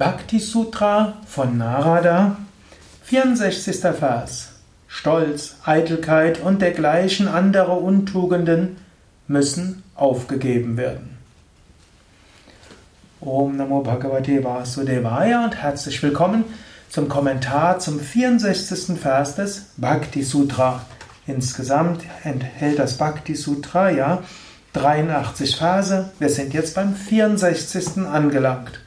Bhakti Sutra von Narada, 64. Vers. Stolz, Eitelkeit und dergleichen andere Untugenden müssen aufgegeben werden. Om Namo Bhagavate Vasudevaya und herzlich willkommen zum Kommentar zum 64. Vers des Bhakti Sutra. Insgesamt enthält das Bhakti Sutra ja 83 Verse. Wir sind jetzt beim 64. angelangt.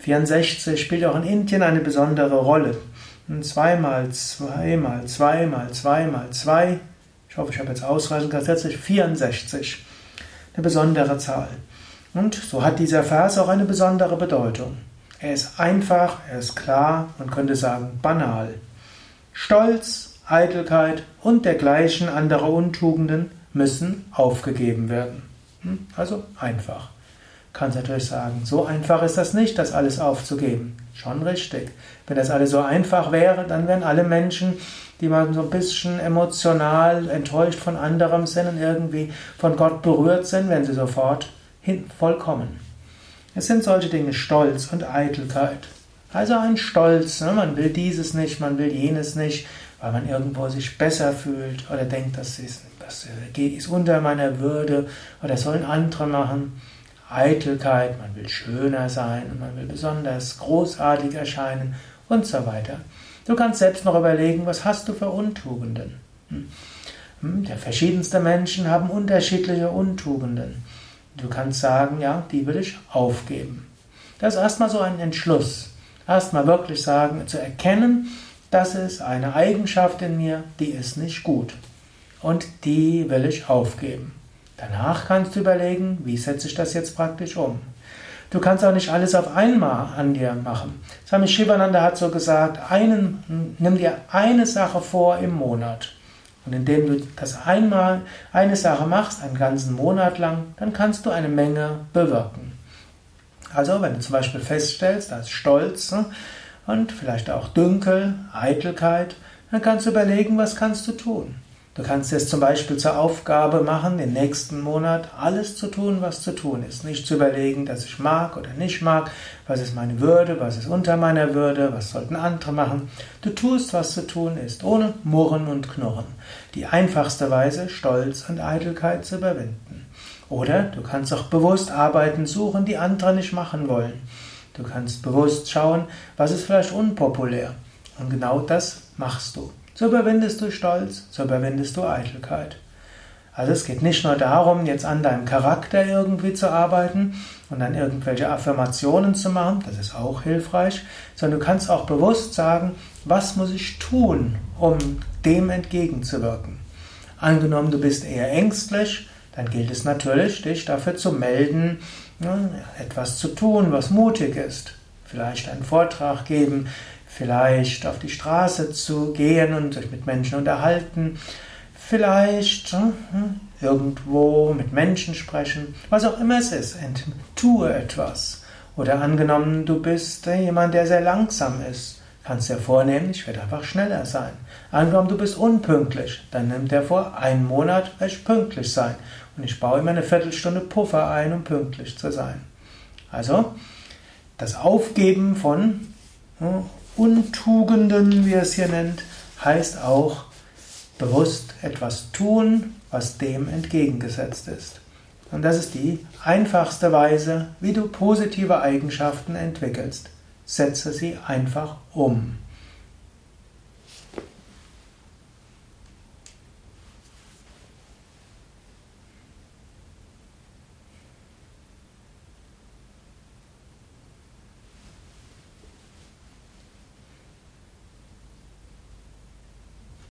64 spielt auch in Indien eine besondere Rolle. 2 mal 2 mal 2 mal 2 mal 2. Ich hoffe, ich habe jetzt ausreichend tatsächlich 64. Eine besondere Zahl. Und so hat dieser Vers auch eine besondere Bedeutung. Er ist einfach, er ist klar, man könnte sagen banal. Stolz, Eitelkeit und dergleichen andere Untugenden müssen aufgegeben werden. Hm? Also einfach. Kannst natürlich sagen, so einfach ist das nicht, das alles aufzugeben. Schon richtig. Wenn das alles so einfach wäre, dann wären alle Menschen, die mal so ein bisschen emotional enttäuscht von anderem sind und irgendwie von Gott berührt sind, wenn sie sofort hin, vollkommen. Es sind solche Dinge Stolz und Eitelkeit. Also ein Stolz, ne? man will dieses nicht, man will jenes nicht, weil man irgendwo sich besser fühlt oder denkt, das ist, das ist unter meiner Würde oder sollen andere machen. Eitelkeit, man will schöner sein und man will besonders großartig erscheinen und so weiter. Du kannst selbst noch überlegen, was hast du für Untugenden? Hm. Hm, der verschiedenste Menschen haben unterschiedliche Untugenden. Du kannst sagen, ja, die will ich aufgeben. Das ist erstmal so ein Entschluss. Erstmal wirklich sagen, zu erkennen, das ist eine Eigenschaft in mir, die ist nicht gut. Und die will ich aufgeben. Danach kannst du überlegen, wie setze ich das jetzt praktisch um. Du kannst auch nicht alles auf einmal an dir machen. Swami Shivananda hat so gesagt, einen, nimm dir eine Sache vor im Monat. Und indem du das einmal, eine Sache machst, einen ganzen Monat lang, dann kannst du eine Menge bewirken. Also, wenn du zum Beispiel feststellst, ist Stolz ne, und vielleicht auch Dünkel, Eitelkeit, dann kannst du überlegen, was kannst du tun. Du kannst es zum Beispiel zur Aufgabe machen, den nächsten Monat alles zu tun, was zu tun ist. Nicht zu überlegen, dass ich mag oder nicht mag, was ist meine Würde, was ist unter meiner Würde, was sollten andere machen. Du tust, was zu tun ist, ohne Murren und Knurren. Die einfachste Weise, Stolz und Eitelkeit zu überwinden. Oder du kannst auch bewusst Arbeiten suchen, die andere nicht machen wollen. Du kannst bewusst schauen, was ist vielleicht unpopulär. Und genau das machst du. So überwindest du Stolz, so überwindest du Eitelkeit. Also es geht nicht nur darum, jetzt an deinem Charakter irgendwie zu arbeiten und dann irgendwelche Affirmationen zu machen, das ist auch hilfreich, sondern du kannst auch bewusst sagen, was muss ich tun, um dem entgegenzuwirken. Angenommen, du bist eher ängstlich, dann gilt es natürlich, dich dafür zu melden, etwas zu tun, was mutig ist. Vielleicht einen Vortrag geben, vielleicht auf die Straße zu gehen und sich mit Menschen unterhalten, vielleicht hm, irgendwo mit Menschen sprechen, was auch immer es ist, tue etwas. Oder angenommen, du bist jemand, der sehr langsam ist, kannst dir vornehmen, ich werde einfach schneller sein. Angenommen, du bist unpünktlich, dann nimm dir vor, einen Monat werde ich pünktlich sein. Und ich baue immer eine Viertelstunde Puffer ein, um pünktlich zu sein. Also, das Aufgeben von hm, Untugenden, wie er es hier nennt, heißt auch bewusst etwas tun, was dem entgegengesetzt ist. Und das ist die einfachste Weise, wie du positive Eigenschaften entwickelst. Setze sie einfach um.